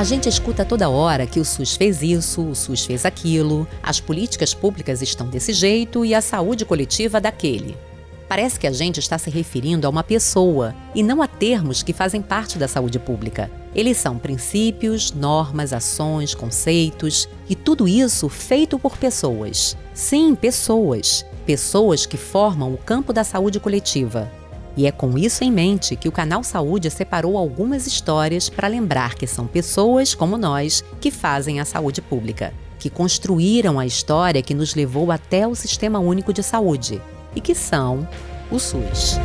A gente escuta toda hora que o SUS fez isso, o SUS fez aquilo, as políticas públicas estão desse jeito e a saúde coletiva daquele. Parece que a gente está se referindo a uma pessoa e não a termos que fazem parte da saúde pública. Eles são princípios, normas, ações, conceitos e tudo isso feito por pessoas. Sim, pessoas. Pessoas que formam o campo da saúde coletiva. E é com isso em mente que o Canal Saúde separou algumas histórias para lembrar que são pessoas como nós que fazem a saúde pública, que construíram a história que nos levou até o Sistema Único de Saúde e que são o SUS.